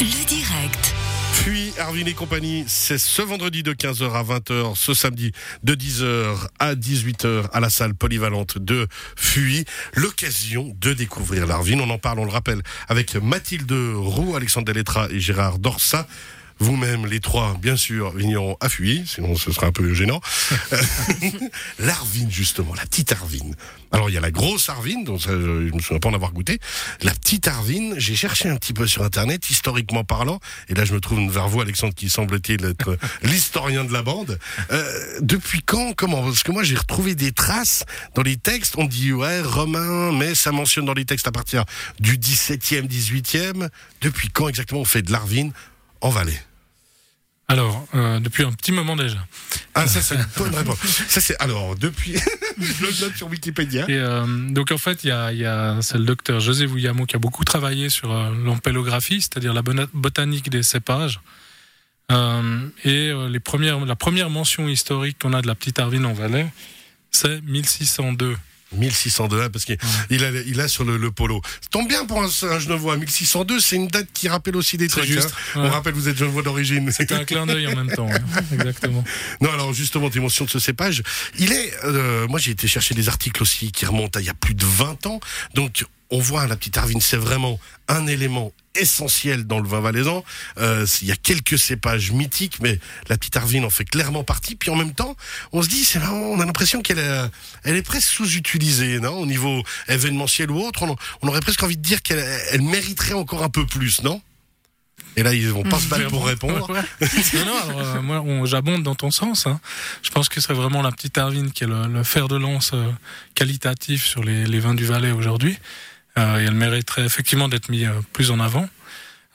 Le direct. Puis Arvin et compagnie, c'est ce vendredi de 15h à 20h, ce samedi de 10h à 18h à la salle polyvalente de Fuy. L'occasion de découvrir l'Arvin. On en parle, on le rappelle, avec Mathilde Roux, Alexandre Delettra et Gérard Dorsa vous-même, les trois, bien sûr, vignerons à Fuy, sinon ce sera un peu gênant. L'Arvine, justement, la petite Arvine. Alors, il y a la grosse Arvine, dont ça, je, je me souviens pas en avoir goûté. La petite Arvine, j'ai cherché un petit peu sur Internet, historiquement parlant, et là, je me trouve vers vous, Alexandre, qui semble-t-il être l'historien de la bande. Euh, depuis quand, comment? Parce que moi, j'ai retrouvé des traces dans les textes. On dit, ouais, romain, mais ça mentionne dans les textes à partir du 17e, 18e. Depuis quand exactement on fait de l'Arvine en Valais Alors, euh, depuis un petit moment déjà. Ah, ça, c'est une bonne réponse. Ça, c'est, alors, depuis, je le note sur Wikipédia. Et euh, donc en fait, il y a, il y a c'est le docteur José Vouillamo qui a beaucoup travaillé sur euh, c'est-à-dire la botanique des cépages. Euh, et les premières, la première mention historique qu'on a de la petite Arvine en Valais, c'est 1602. 1602, hein, parce qu'il il a, il a sur le, le polo. Ça tombe bien pour un, un Genevois. 1602, c'est une date qui rappelle aussi des trucs. juste, hein. ouais. On rappelle, vous êtes Genevois d'origine. C'était un clin d'œil en même temps. Exactement. Non, alors justement, tes mentions de ce cépage, il est. euh, moi, j'ai été chercher des articles aussi qui remontent à il y a plus de 20 ans. Donc, on voit la petite Arvine, c'est vraiment un élément essentiel dans le vin valaisan. Euh, il y a quelques cépages mythiques, mais la petite Arvine en fait clairement partie. Puis en même temps, on se dit, c'est on a l'impression qu'elle est, elle est presque sous-utilisée, non Au niveau événementiel ou autre, on, aurait presque envie de dire qu'elle elle mériterait encore un peu plus, non? Et là, ils vont pas se battre pour répondre. Non, euh, moi, on- j'abonde dans ton sens. hein. Je pense que c'est vraiment la petite Arvine qui est le, fer de lance euh, qualitatif sur les vins du Valais aujourd'hui. Euh, et elle mériterait effectivement d'être mis euh, plus en avant.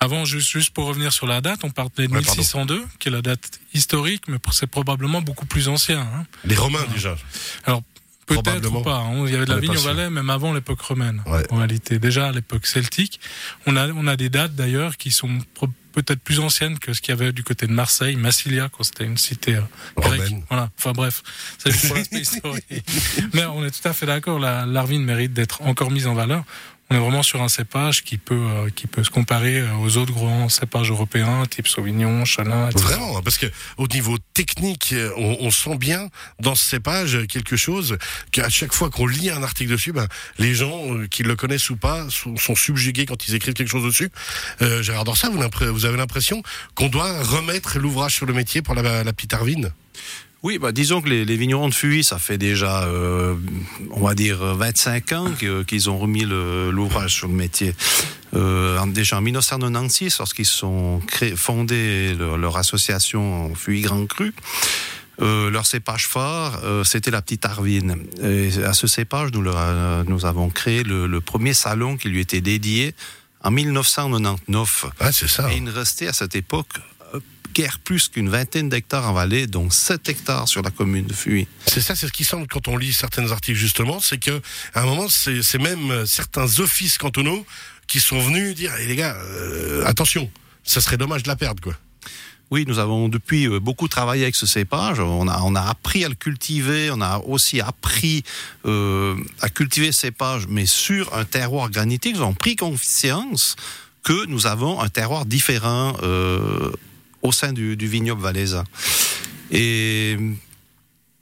Avant, juste, juste pour revenir sur la date, on parlait de Ouais, pardon. 1602, qui est la date historique, mais c'est probablement beaucoup plus ancien. hein. Les Romains, déjà. Alors, peut-être ou pas. hein. Il y avait de la vigne au. Valais, même avant l'époque romaine. Ouais. En réalité, déjà à l'époque celtique, on a, on a des dates d'ailleurs qui sont peut-être plus anciennes que ce qu'il y avait du côté de Marseille, Massilia, quand c'était une cité euh, grecque. Voilà. Enfin bref, c'est pour l'aspect historique. Mais on est tout à fait d'accord. La l'Arvine mérite d'être encore mise en valeur. On est vraiment sur un cépage qui peut, euh, qui peut se comparer euh, aux autres grands cépages européens, type Sauvignon, Chenin, etc. Vraiment, parce que au niveau technique, euh, on, on sent bien dans ce cépage quelque chose qu'à chaque fois qu'on lit un article dessus, ben, les gens, euh, qui le connaissent ou pas, sont, sont subjugués quand ils écrivent quelque chose dessus. Euh, Gérard Dorsa, vous, vous avez l'impression qu'on doit remettre l'ouvrage sur le métier pour la, la petite Arvine? Oui, bah, disons que les, les vignerons de Fuy, ça fait déjà, euh, on va dire, 25 ans qu'ils ont remis l'ouvrage sur le métier. Euh, déjà en 1996, lorsqu'ils sont créés, fondé leur, leur association Fuy Grand Cru, euh, leur cépage phare, euh, c'était la petite Arvine. Et à ce cépage, nous, leur, euh, nous avons créé le, le premier salon qui lui était dédié en 1999. Ah, c'est ça. Et il ne restait à cette époque guère plus qu'une vingtaine d'hectares en vallée, dont 7 hectares sur la commune de Fuy. C'est ça, c'est ce qui semble quand on lit certains articles justement, c'est que à un moment, c'est même certains offices cantonaux qui sont venus dire, Eh, les gars, euh, attention, ça serait dommage de la perdre, quoi. Oui, nous avons depuis euh, beaucoup travaillé avec ce cépage. On a, on a appris à le cultiver, on a aussi appris euh, à cultiver ce cépage, mais sur un terroir granitique. Nous avons pris conscience que nous avons un terroir différent euh, au sein du, du vignoble valaisan. Et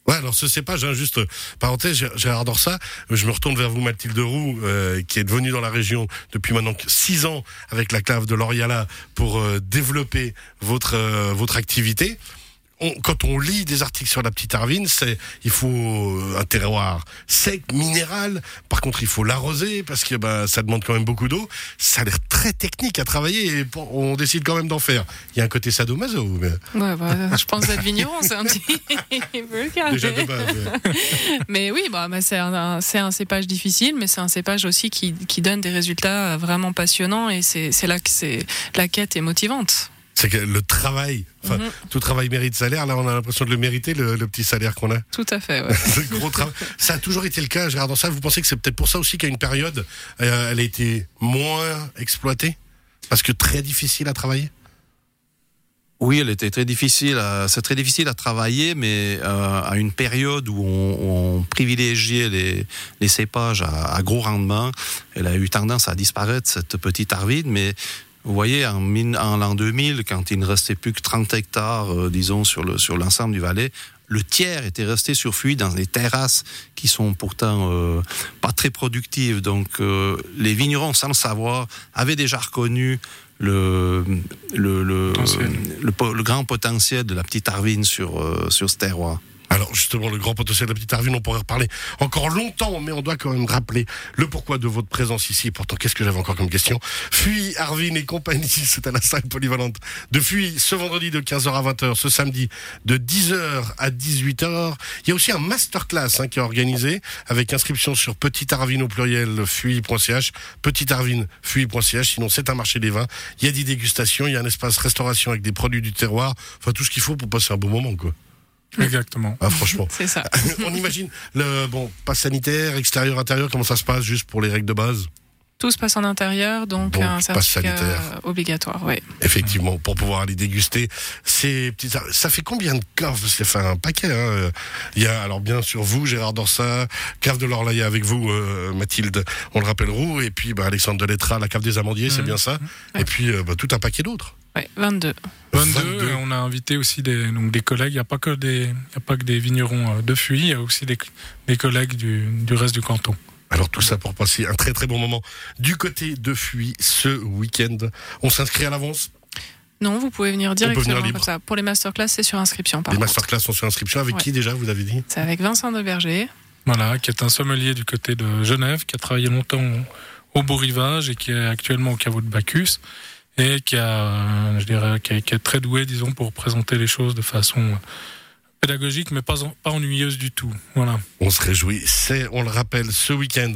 Ouais, alors ce cépage, hein, juste parenthèse, Gé- Gérard Dorsa, je me retourne vers vous, Mathilde Roux, euh, qui est devenue dans la région depuis maintenant six ans avec la clave de l'Oriala pour euh, développer votre euh, votre activité. On- quand on lit des articles sur la petite Arvine, c'est il faut euh, un terroir sec, minéral. Par contre, il faut l'arroser parce que bah, ça demande quand même beaucoup d'eau. Ça a l'air très technique à travailler et on décide quand même d'en faire. Il y a un côté sadomaso. Mais Ouais, bah, je pense être vigneron, c'est un petit peu déjà de mais- base. ouais. Mais oui, bah, bah, c'est un, cépage difficile, mais c'est un cépage aussi qui, qui donne des résultats vraiment passionnants et c'est c'est là que c'est la quête est motivante. C'est que le travail, enfin, Mhm. tout travail mérite salaire. Là, on a l'impression de le mériter, le, le petit salaire qu'on a. Tout à fait. Ouais. Le gros travail. Ça a toujours été le cas, Gérard ça Vous pensez que c'est peut-être pour ça aussi qu'à une période, euh, elle a été moins exploitée? Parce que très difficile à travailler? Oui, elle était très difficile. C'est très difficile à travailler, mais euh, à une période où on, on privilégiait les, les cépages à, à gros rendement, elle a eu tendance à disparaître cette petite arvide. Mais Vous voyez, en, l'an 2000, quand il ne restait plus que 30 hectares, euh, disons, sur le sur l'ensemble du Valais, le tiers était resté sur Fuy dans des terrasses qui sont pourtant euh, pas très productives. Donc, euh, les vignerons, sans le savoir, avaient déjà reconnu le, grand potentiel de la petite Arvine sur, sur ce terroir. Alors justement, le grand potentiel de la petite Arvine, on pourrait reparler encore longtemps, mais on doit quand même rappeler le pourquoi de votre présence ici. Pourtant, qu'est-ce que j'avais encore comme question? Fuy, Arvine et compagnie, c'est à la salle polyvalente de Fuy, ce vendredi de 15h à 20h, ce samedi de 10h à 18h. Il y a aussi un masterclass hein, qui est organisé avec inscription sur Petite Arvine au pluriel fuy.ch, Petite Arvine fuy.ch. Sinon, c'est un marché des vins. Il y a des dégustations, il y a un espace restauration avec des produits du terroir. Enfin, tout ce qu'il faut pour passer un bon moment, quoi. Exactement. Ah, franchement. C'est ça. on imagine le bon pass sanitaire, extérieur, intérieur, comment ça se passe juste pour les règles de base? Tout se passe en intérieur, donc, Donc, un passe certificat sanitaire. obligatoire. Ouais. Effectivement, pour pouvoir aller déguster ces petites. Ça fait combien de caves C'est fait un paquet. Hein Il y a alors bien sûr vous, Gérard Dorsa, cave de l'Orlaïa avec vous, euh, Mathilde, on le rappelle Roux, et puis bah, Alexandre Delettra, la cave des Amandiers, c'est Mhm. bien ça. Et puis euh, bah, tout un paquet d'autres. Ouais, 22. 22, 22. et on a invité aussi des, donc des collègues. Il n'y a, pas que des- il y a pas que des vignerons euh, de Fuy, il y a aussi des, des collègues du, du reste du canton. Alors tout ça pour passer un très très bon moment du côté de Fuy ce week-end. On s'inscrit à l'avance? Non, vous pouvez venir venir directement comme ça. Pour les masterclass, c'est sur inscription. Par Les contre. masterclass sont sur inscription. Avec Ouais. qui déjà, vous avez dit? C'est avec Vincent Deberger. Voilà, qui est un sommelier du côté de Genève, qui a travaillé longtemps au Beau Rivage et qui est actuellement au caveau de Bacchus et qui a, euh, je dirais, qui est, qui est très doué, disons, pour présenter les choses de façon euh, pédagogique, mais pas, en- pas ennuyeuse du tout. Voilà. On se réjouit. C'est, on le rappelle, ce week-end.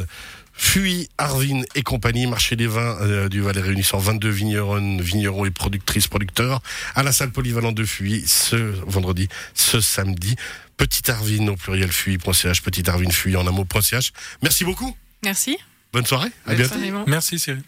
Fuy, Arvin et compagnie, marché des vins euh, du Valais réunissant 22 vignerons, vignerons et productrices, producteurs à la salle polyvalente de Fuy ce vendredi, ce samedi. Petite Arvin au pluriel fuy.ch, Petite Arvin Fuy en un mot.ch. Merci beaucoup. Merci. Bonne soirée. À bientôt. Merci Cyril.